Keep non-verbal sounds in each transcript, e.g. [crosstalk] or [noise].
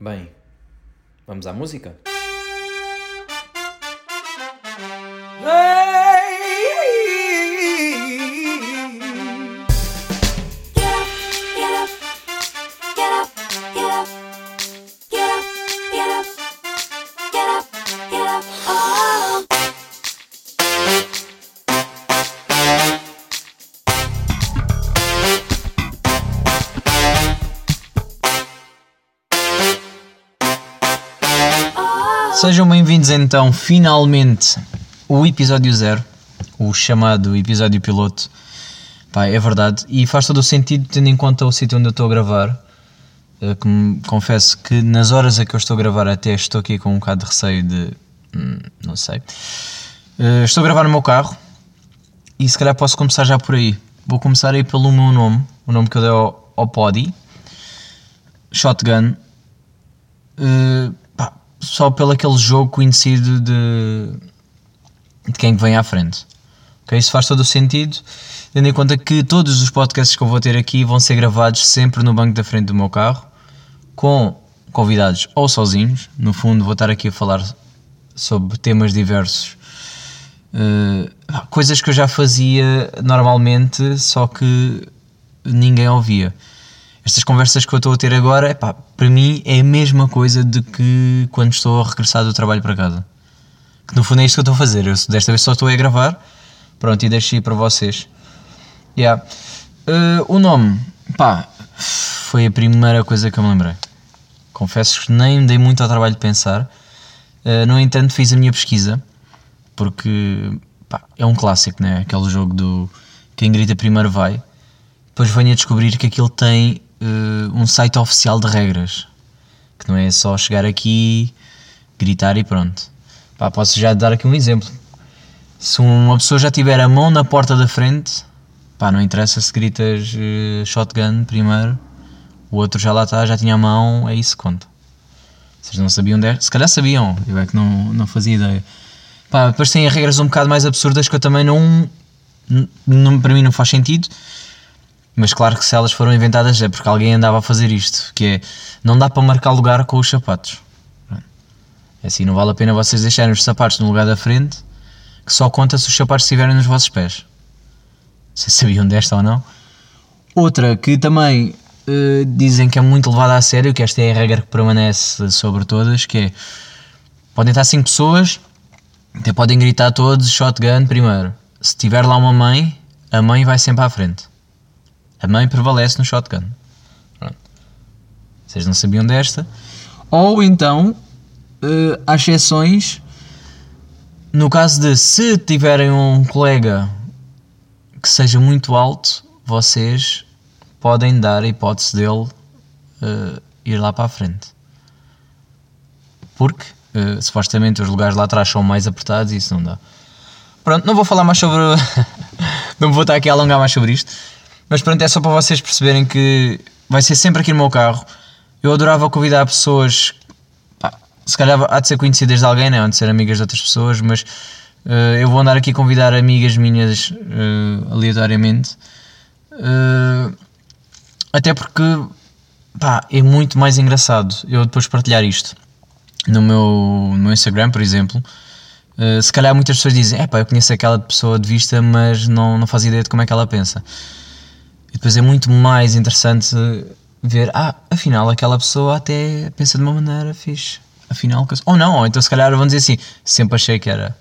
Bem, vamos à música? Então, finalmente, o episódio zero, o chamado episódio piloto. Pá, é verdade, e faz todo o sentido tendo em conta o sítio onde eu estou a gravar. Eh, que me- confesso que nas horas a que eu estou a gravar até estou aqui com um bocado de receio de... hum, não sei. Eh, estou a gravar no meu carro e se calhar posso começar já por aí. Vou começar aí pelo meu nome, o nome que eu dei ao, ao Podi. Shotgun. Uh, só pelo aquele jogo conhecido de, de quem vem à frente. Ok, Isso faz todo o sentido, tendo em conta que todos os podcasts que eu vou ter aqui vão ser gravados sempre no banco da frente do meu carro, com convidados ou sozinhos. No fundo, vou estar aqui a falar sobre temas diversos. Uh, coisas que eu já fazia normalmente, só que ninguém ouvia estas conversas que eu estou a ter agora, epá, para mim é a mesma coisa de que quando estou a regressar do trabalho para casa. Que no fundo é isto que eu estou a fazer. Eu desta vez só estou a gravar, pronto, e deixo ir para vocês. Yeah. Uh, o nome, pá, foi a primeira coisa que eu me lembrei. Confesso que nem me dei muito ao trabalho de pensar. Uh, no entanto, fiz a minha pesquisa, porque pá, é um clássico, né? Aquele jogo do quem grita primeiro vai depois venho a descobrir que aquilo tem eh, um site oficial de regras. Que não é só chegar aqui, gritar e pronto. Pá, posso já dar aqui um exemplo. Se uma pessoa já tiver a mão na porta da frente, pá, não interessa se gritas eh, shotgun primeiro, o outro já lá está, já tinha a mão, é isso que conta. Vocês não sabiam? Se calhar sabiam, eu é que não, não fazia ideia. Pá, depois tem regras um bocado mais absurdas que eu também não, não para mim não faz sentido. Mas claro que se elas foram inventadas é porque alguém andava a fazer isto, que é não dá para marcar lugar com os sapatos. É assim, não vale a pena vocês deixarem os sapatos no lugar da frente, que só conta se os sapatos estiverem nos vossos pés. Vocês sabiam desta ou não? Outra que também eh, dizem que é muito levada a sério, que esta é a regra que permanece sobre todas, que é podem estar 5 pessoas, até podem gritar todos shotgun primeiro. Se tiver lá uma mãe, a mãe vai sempre à frente. A mãe prevalece no shotgun. Vocês não sabiam desta? Ou então, eh, há exceções. No caso de se tiverem um colega que seja muito alto, vocês podem dar a hipótese dele eh, ir lá para a frente. Porque eh, supostamente os lugares lá atrás são mais apertados e isso não dá. Pronto, não vou falar mais sobre. [laughs] não vou estar aqui a alongar mais sobre isto. Mas pronto, é só para vocês perceberem que vai ser sempre aqui no meu carro. Eu adorava convidar pessoas, pá, se calhar há de ser conhecidas de alguém, né? há de ser amigas de outras pessoas, mas eh, eu vou andar aqui a convidar amigas minhas eh, aleatoriamente. Eh, até porque pá, é muito mais engraçado eu depois partilhar isto no meu, no meu Instagram, por exemplo. Uh, se calhar muitas pessoas dizem, é pá, eu conheço aquela pessoa de vista, mas não, não faz ideia de como é que ela pensa. E depois é muito mais interessante ver, ah, afinal aquela pessoa até pensa de uma maneira fixe. Afinal, ou não, ou então se calhar vão dizer assim, sempre achei que era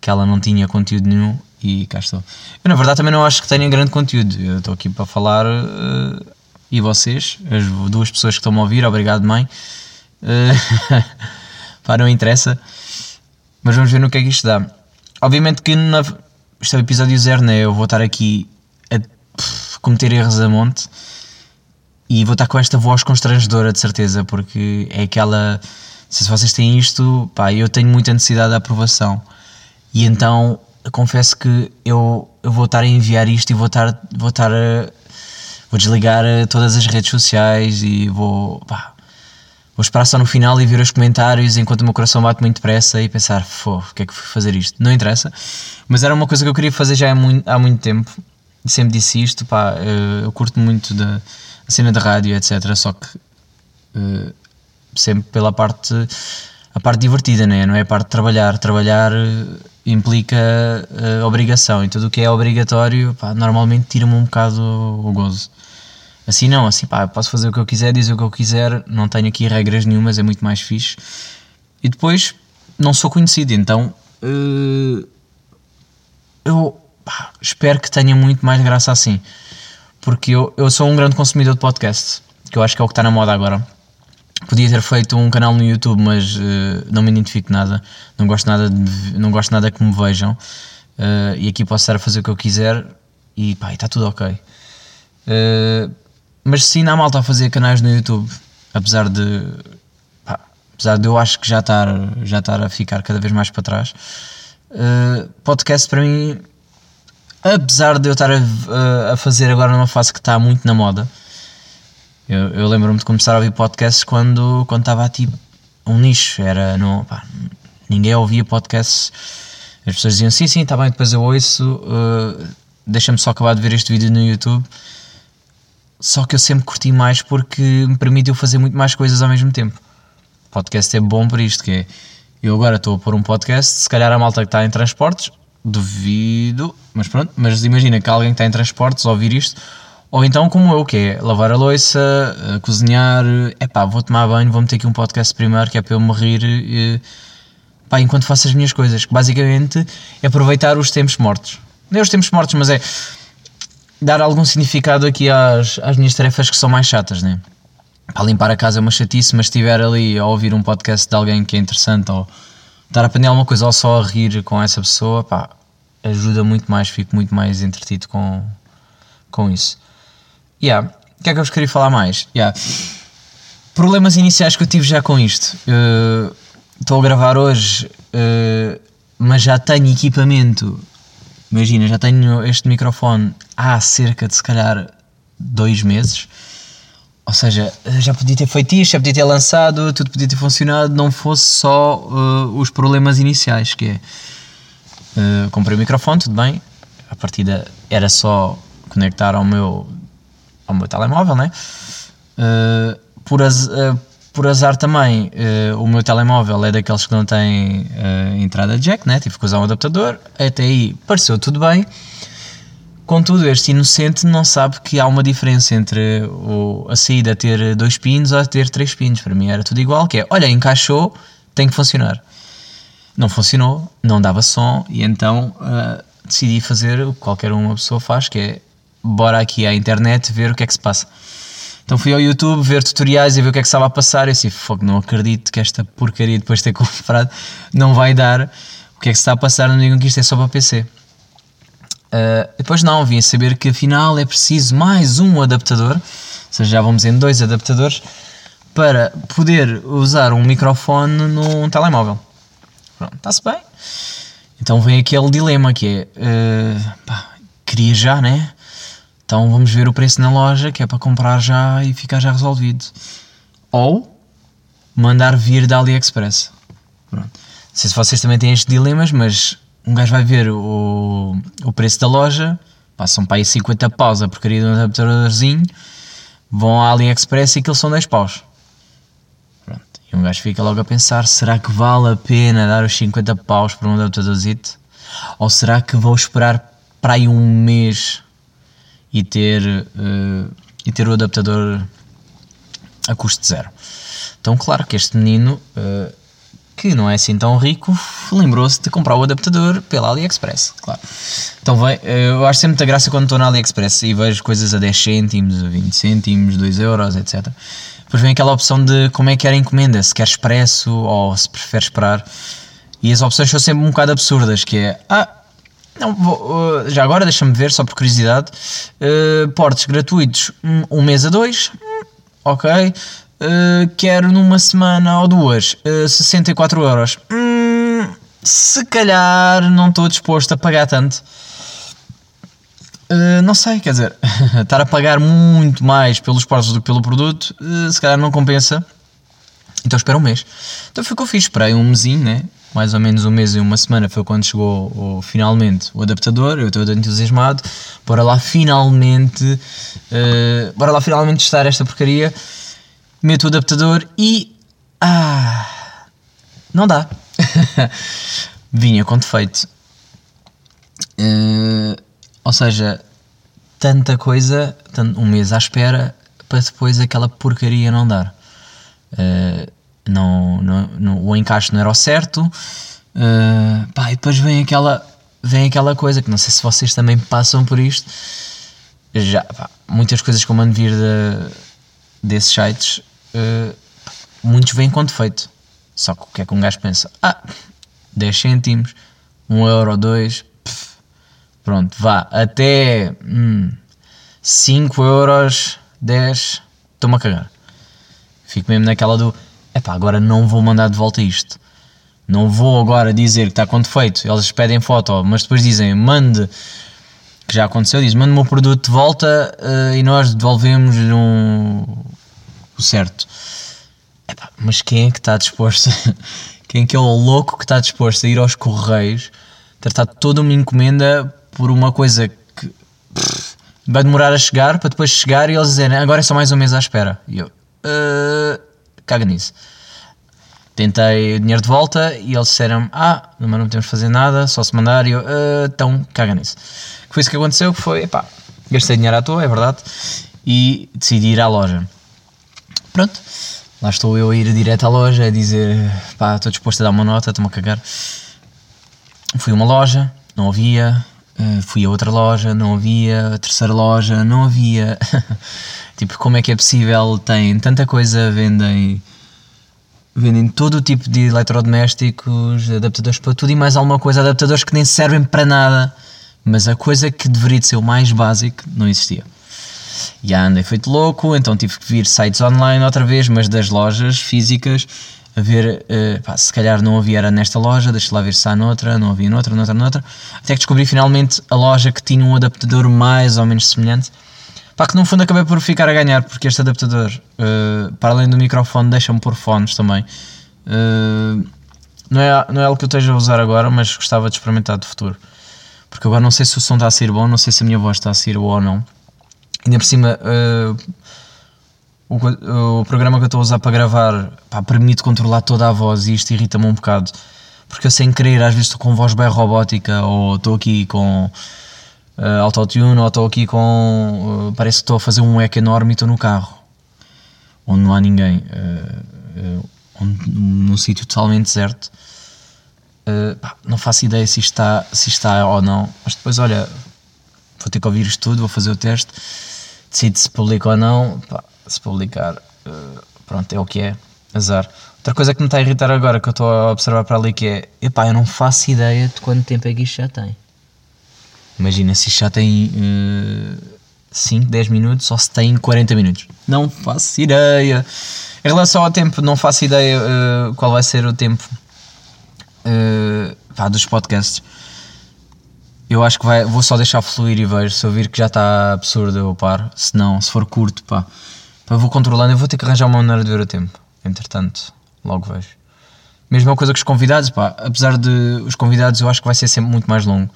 que ela não tinha conteúdo nenhum e cá estou. Eu na verdade também não acho que tenha grande conteúdo. Eu estou aqui para falar uh, e vocês, as duas pessoas que estão-me a ouvir, obrigado mãe. Uh, [laughs] pá, não interessa. Mas vamos ver no que é que isto dá. Obviamente que na, isto é o episódio zero, né? Eu vou estar aqui cometer erros a monte e vou estar com esta voz constrangedora de certeza, porque é aquela. Se vocês têm isto, pá, eu tenho muita necessidade de aprovação. E então confesso que eu, eu vou estar a enviar isto e vou estar, vou estar a, vou desligar eh, todas as redes sociais e vou, pá, Vou esperar só no final e ver os comentários enquanto o meu coração bate muito depressa e pensar, fô, o que é que fui fazer isto? Não interessa. Mas era uma coisa que eu queria fazer já há muito, há muito tempo. Sempre disse isto, pá, eh, eu curto muito da cena da rádio, etc. Só que eh, sempre pela parte, a parte divertida, né? não é a parte de trabalhar. Trabalhar eh, implica eh, obrigação e tudo o que é obrigatório, pá, normalmente tira-me um bocado o gozo. Assim não, assim pá, posso fazer o que eu quiser, dizer o que eu quiser, não tenho aqui regras nenhumas, é muito mais fixe. E depois, não sou conhecido, então eh, eu pá, espero que tenha muito mais graça assim. Porque eu, eu sou um grande consumidor de podcast, que eu acho que é o que está na moda agora. Podia ter feito um canal no YouTube, mas eh, não me identifico nada. Não gosto nada, de, não gosto nada que me vejam. Eh, e aqui posso estar a fazer o que eu quiser e pá, está tudo ok. Eh, mas sim, há malta a fazer canais no YouTube, apesar de pá, apesar de eu acho que já estar, já estar a ficar cada vez mais para trás. Uh, podcast para mim, apesar de eu estar a, a fazer agora numa fase que está muito na moda, eu, eu lembro-me de começar a ouvir podcasts quando, quando estava tipo um nicho, era no, pá, ninguém ouvia podcasts, as pessoas diziam sim, sim, está bem, depois eu ouço, uh, deixa-me só acabar de ver este vídeo no YouTube. Só que eu sempre curti mais porque me permitiu fazer muito mais coisas ao mesmo tempo. Podcast é bom por isto, que é, eu agora estou a pôr um podcast, se calhar a malta que está em transportes, duvido, mas pronto, mas imagina que alguém que está em transportes ouvir isto, ou então como eu, que é lavar a louça, eh, cozinhar, é pá, vou tomar banho, vou meter aqui um podcast primeiro, que é para eu me rir, eh, pá, enquanto faço as minhas coisas, que basicamente é aproveitar os tempos mortos. Não é os tempos mortos, mas é dar algum significado aqui às, às minhas tarefas que são mais chatas, né? Para limpar a casa é uma chatice, mas estiver ali a ouvir um podcast de alguém que é interessante ou estar a aprender alguma coisa ou só a rir com essa pessoa, pá, ajuda muito mais, fico muito mais entretido com, com isso. Yeah. O que é que eu vos queria falar mais? Yeah. Problemas iniciais que eu tive já com isto. Uh, Estou a gravar hoje, uh, mas já tenho equipamento. Imagina, já tenho este microfone há cerca de se calhar dois meses. Ou seja, já podia ter feito isto, já podia ter lançado, tudo podia ter funcionado, não fosse só uh, os problemas iniciais, que é uh, comprei o microfone, tudo bem, a partida era só conectar ao meu, ao meu telemóvel, né? Uh, por, por azar também, o meu telemóvel é daqueles que não tem entrada jack, né? tive que usar um adaptador, até aí pareceu tudo bem. Contudo, este inocente não sabe que há uma diferença entre o, a saída ter dois pinos ou ter três pinos. Para mim era tudo igual, que é, olha, encaixou, tem que funcionar. Não funcionou, não dava som e então uh, decidi fazer o que qualquer uma pessoa faz, que é bora aqui à internet ver o que é que se passa. Então fui ao YouTube ver tutoriais e ver o que é que estava a passar e assim, fogo, não acredito que esta porcaria depois de ter comprado não vai dar o que é que se está a passar, não digam que isto é só para PC. Uh, depois não, vim a saber que afinal é preciso mais um adaptador, ou seja, já vamos em dois adaptadores, para poder usar um microfone num telemóvel. Pronto, está-se bem. Então vem aquele dilema que é, uh, pá, queria já, né? Então vamos ver o preço na loja, que é para comprar já e ficar já resolvido. Ou mandar vir da AliExpress. Pronto. Não sei se vocês também têm estes dilemas, mas um gajo vai ver o, o preço da loja, passam para aí 50 paus a porcaria de um adaptadorzinho, vão à AliExpress e aqueles são 10 paus. Pronto. E um gajo fica logo a pensar: será que vale a pena dar os 50 paus para um adaptadorzito? Ou será que vou esperar para aí um mês e ter, uh, e ter o adaptador a custo zero? Então, claro que este menino. Uh, que não é assim tão rico, lembrou-se de comprar o adaptador pela AliExpress, claro. Então vai, eu acho sempre muita graça quando estou na AliExpress e vejo coisas a 10 cêntimos, a 20 cêntimos, 2 euros, etc. Depois vem aquela opção de como é que era a encomenda, se quer expresso ou se prefere esperar. E as opções são sempre um bocado absurdas, que é, ah, não, vou, uh, já agora deixa-me ver, só por curiosidade, uh, portes gratuitos, um, um mês a dois, hum, ok, Uh, quero numa semana ou duas uh, 64 euros. Hum, se calhar não estou disposto a pagar tanto. Uh, não sei, quer dizer, [laughs] estar a pagar muito mais pelos portos do que pelo produto, uh, se calhar não compensa. Então espero um mês. Então o que eu fiz, esperei um mesinho, né? mais ou menos um mês e uma semana foi quando chegou o, finalmente o adaptador, eu estou entusiasmado, bora lá finalmente, uh, bora lá finalmente testar esta porcaria meto o adaptador e Ah, não dá. [laughs] Vinha com defeito. Eh, ou seja, tanta coisa, um mês à espera, para depois aquela porcaria não dar. Eh, não, não, não- o encaixe não era o certo. Eh, pá, e depois vem aquela, vem aquela coisa que não sei se vocês também passam por isto. Já, pá, muitas coisas que eu mando vir de- desses sites, eh, muitos vêm com defeito. Só que o que é que um gajo pensa? Ah, 10 cêntimos, 1 euro, 2, pff, pronto, vá, até hum, 5 euros, 10, estou-me a cagar. Fico mesmo naquela do, epá, agora não vou mandar de volta isto. Não vou agora dizer que está com defeito, eles pedem foto, mas depois dizem, mande, que já aconteceu, diz, mande-me o produto de volta eh, e nós devolvemos um, certo. Epá, mas quem é que está disposto? [laughs] quem é que é o louco que está disposto a ir aos correios, tratar toda uma encomenda por uma coisa que pff, vai demorar a chegar para depois chegar e eles dizerem agora é só mais um mês à espera. E eu, "Ah, caga nisso. Tentei dinheiro de volta e eles disseram ah, mas não podemos fazer nada, só se mandar. E eu, "Ah, então caga nisso. Foi isso que aconteceu, que foi, epá, gastei dinheiro à toa, é verdade, e decidi ir à loja. Pronto, lá estou eu a ir direto à loja a dizer pá, estou disposto a dar uma nota, estou-me a cagar. Fui a uma loja, não havia. eh, Fui a outra loja, não havia. A terceira loja, não havia. [laughs] tipo, como é que é possível? Tem tanta coisa, vendem. Vendem todo o tipo de eletrodomésticos, adaptadores para tudo e mais alguma coisa, adaptadores que nem servem para nada, mas a coisa que deveria de ser o mais básico não existia. Já andei feito louco, então tive que vir sites online outra vez, mas das lojas físicas, a ver, eh, pá, se calhar não havia era nesta loja, deixa lá ver se há noutra, não havia noutra, noutra, noutra, até que descobri finalmente a loja que tinha um adaptador mais ou menos semelhante, pá, que no fundo acabei por ficar a ganhar, porque este adaptador, eh, para além do microfone, deixa-me pôr fones também. Eh, não, é, não é algo que eu esteja a usar agora, mas gostava de experimentar de futuro. Porque agora não sei se o som está a sair bom, não sei se a minha voz está a sair boa ou não. Ainda por cima, eh, o, o programa que eu estou a usar para gravar pá, permite controlar toda a voz e isto irrita-me um bocado. Porque eu sem querer, às vezes estou com voz bem robótica ou estou aqui com eh, autotune ou estou aqui com. eh, parece que estou a fazer um eco enorme e estou no carro onde não há ninguém, eh, eh, onde- num sítio totalmente deserto. Eh, pá, não faço ideia se está, se está ou não, mas depois, olha, vou ter que ouvir isto tudo, vou fazer o teste, decido se publico ou não. Pá, se publicar, eh, pronto, é o que é, azar. Outra coisa que me está a irritar agora, que eu estou a observar para ali, que é, epá, eu não faço ideia de quanto tempo é que isto já tem. Imagina se isto já tem eh, 5, 10 minutos ou se tem 40 minutos. Não faço ideia. Em relação ao tempo, não faço ideia eh, qual vai ser o tempo eh, pá, dos podcasts. Eu acho que vai, vou só deixar fluir e vejo. Se eu vir que já está absurdo, eu paro. Se não, se for curto, pá, pá, vou controlando. Eu vou ter que arranjar uma maneira de ver o tempo. Entretanto, logo vejo. Mesma coisa que os convidados, pá, apesar de os convidados, eu acho que vai ser sempre muito mais longo.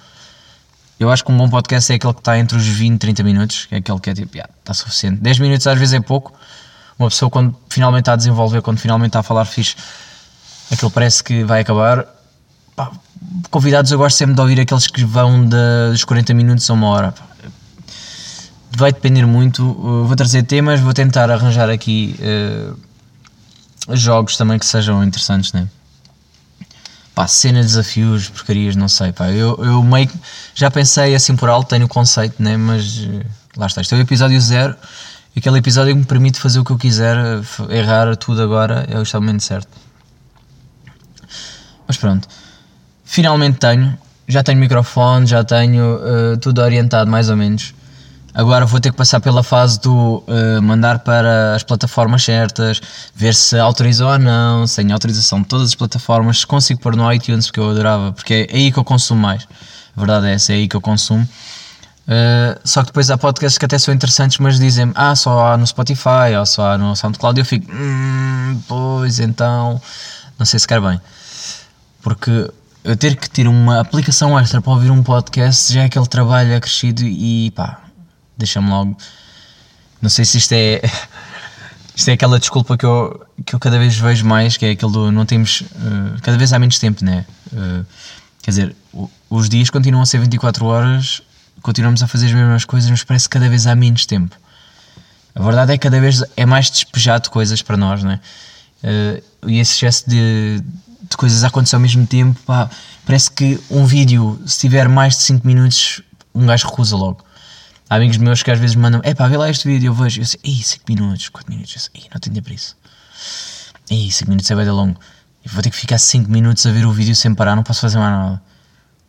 Eu acho que um bom podcast é aquele que está entre os 20 e 30 minutos, é aquele que é tipo, yeah, está suficiente. 10 minutos às vezes é pouco. Uma pessoa, quando finalmente está a desenvolver, quando finalmente está a falar fixe, aquilo parece que vai acabar. Pá, convidados, eu gosto sempre de ouvir aqueles que vão de- dos 40 minutos a uma hora. Vai depender muito. Uh, Vou trazer temas, vou tentar arranjar aqui uh, jogos também que sejam interessantes, né? Pá, cena de desafios, porcarias, não sei, pá. Eu, eu meio já pensei assim por alto, tenho o conceito, né? Mas eh, lá está. Este é o episódio zero. Aquele episódio que me permite fazer o que eu quiser, f- errar tudo agora, é o momento certo. Mas pronto. Finalmente tenho. Já tenho microfone, já tenho eh, tudo orientado mais ou menos. Agora vou ter que passar pela fase do eh, mandar para as plataformas certas, ver se autorizou ou não, se tenho autorização de todas as plataformas, se consigo pôr no iTunes, porque eu adorava, porque é aí que eu consumo mais. A verdade é essa, é aí que eu consumo. Eh, só que depois há podcasts que até são interessantes, mas dizem ah, só há no Spotify ou só há no SoundCloud. E eu fico, hum, pois então, não sei se quer bem. Porque eu ter que ter uma aplicação extra para ouvir um podcast já é aquele trabalho acrescido e pá, deixa-me logo. Não sei se isto é. [laughs] Isto é aquela desculpa que eu, que eu cada vez vejo mais, que é aquele do não temos. eh, cada vez há menos tempo, né? Eh, quer dizer, os dias continuam a ser 24 horas, continuamos a fazer as mesmas coisas, mas parece que cada vez há menos tempo. A verdade é que cada vez é mais despejado coisas para nós, né? Eh, e esse excesso de, de coisas a acontecer ao mesmo tempo, pá, parece que um vídeo, se tiver mais de 5 minutos, um gajo recusa logo. Há amigos meus que às vezes mandam, é pá, vê lá este vídeo, eu vejo, eu sei, ei, 5 minutos, 4 minutos, eu sei, "Ei, não tenho tempo para isso. Ei, 5 minutos é bem longo. Eu vou ter que ficar 5 minutos a ver o vídeo sem parar, não posso fazer mais nada.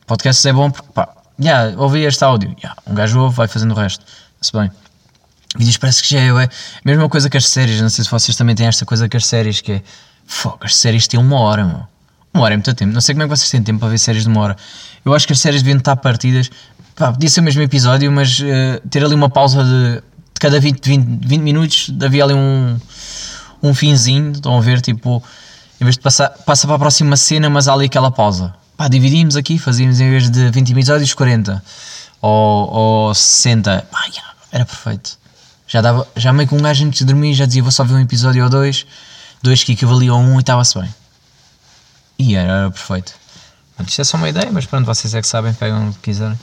Podcast é bom porque, pá, já, ouvi este áudio, já, um gajo ouve, vai fazendo o resto. Se bem. Vídeos parece que já é, é. Mesma coisa que as séries, não sei se vocês também têm esta coisa com as séries, que é. Fogo, as séries têm uma hora, meu. Uma hora é muito tempo. Não sei como é que vocês têm tempo para ver séries de uma hora. Eu acho que as séries deviam estar partidas. Pá, podia ser o mesmo episódio, mas eh, ter ali uma pausa de, de cada 20, 20, 20 minutos, havia ali um, um finzinho. Estão a ver, tipo, em vez de passar, passa para a próxima cena, mas há ali aquela pausa. Pá, dividimos aqui, fazíamos em vez de 20 episódios, 40 ou, ou 60. Pá, já, era perfeito. Já, dava, já meio que um gajo antes de dormir já dizia vou só ver um episódio ou dois, dois que equivaliam a um e estava-se bem. E era, era perfeito. Portanto, isto é só uma ideia, mas pronto, vocês é que sabem, pegam o que quiserem.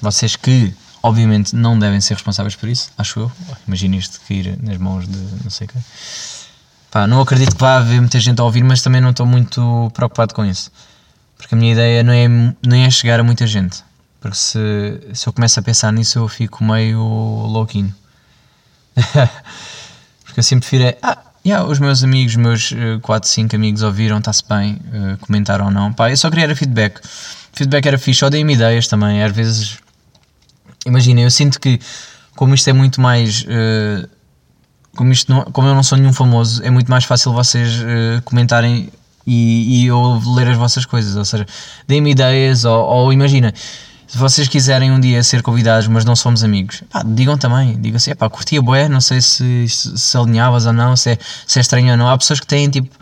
Vocês que, obviamente, não devem ser responsáveis por isso, acho eu. Imagina isto que ir nas mãos de não sei quem. Pá, não acredito que vá haver muita gente a ouvir, mas também não estou muito preocupado com isso. Porque a minha ideia não é, não é chegar a muita gente. Porque se, se eu começo a pensar nisso, eu fico meio louquinho. [laughs] Porque eu sempre prefiro é, ah, yeah, os meus amigos, meus 4, 5 amigos ouviram, está-se bem, eh, comentaram ou não. Pá, eu só queria era feedback. Feedback era fixe, ou deem-me ideias também. Às vezes, imagina, eu sinto que, como isto é muito mais. eh, como, isto não, como eu não sou nenhum famoso, é muito mais fácil vocês eh, comentarem e, e eu ler as vossas coisas. Ou seja, deem-me ideias, ou, ou imagina, se vocês quiserem um dia ser convidados, mas não somos amigos, pá, digam também. Digam assim, pá, curtia bué, não sei se, se, alinhavas ou não, se é, se é estranho ou não. Há pessoas que têm tipo.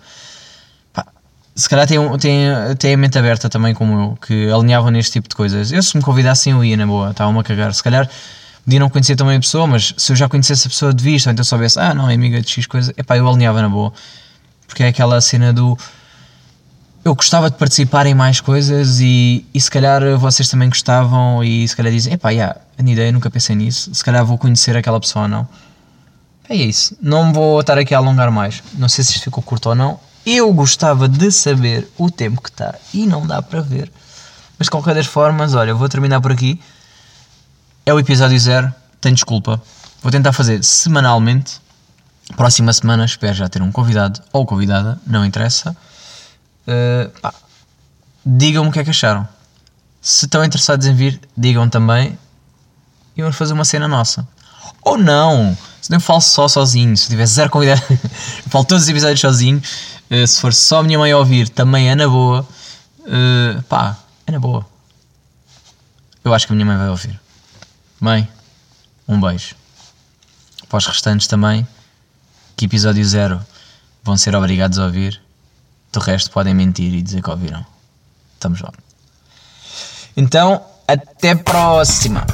pá, se calhar têm, têm, têm a mente aberta também, como eu, que alinhavam neste tipo de coisas. Eu, se me convidassem, eu ia na boa, estava-me a cagar. Se calhar podia não conhecer também a pessoa, mas se eu já conhecesse a pessoa de vista, ou então soubesse, ah, não, é amiga de X coisa, epá, eu alinhava na boa. Porque é aquela cena do. Eu gostava de participar em mais coisas e, e se calhar vocês também gostavam e se calhar dizem, epá, yeah, a ideia, nunca pensei nisso, se calhar vou conhecer aquela pessoa ou não. É isso, não vou estar aqui a alongar mais, não sei se isto ficou curto ou não. Eu gostava de saber o tempo que está e não dá para ver. Mas de qualquer das formas, olha, vou terminar por aqui. É o episódio zero, tenho desculpa. Vou tentar fazer semanalmente. Próxima semana espero já ter um convidado ou convidada, não interessa. Uh, digam-me o que é que acharam. Se estão interessados em vir, digam também e vamos fazer uma cena nossa. Ou não! Se não falo só sozinho, se tiver zero convidado, [laughs] falo todos os episódios sozinho. Uh, se for só a minha mãe a ouvir, também é na boa. Uh, pá, é na boa. Eu acho que a minha mãe vai ouvir. Mãe, um beijo. Para os restantes também, que episódio zero vão ser obrigados a ouvir. Do resto podem mentir e dizer que ouviram. Estamos lá. Então, até próxima!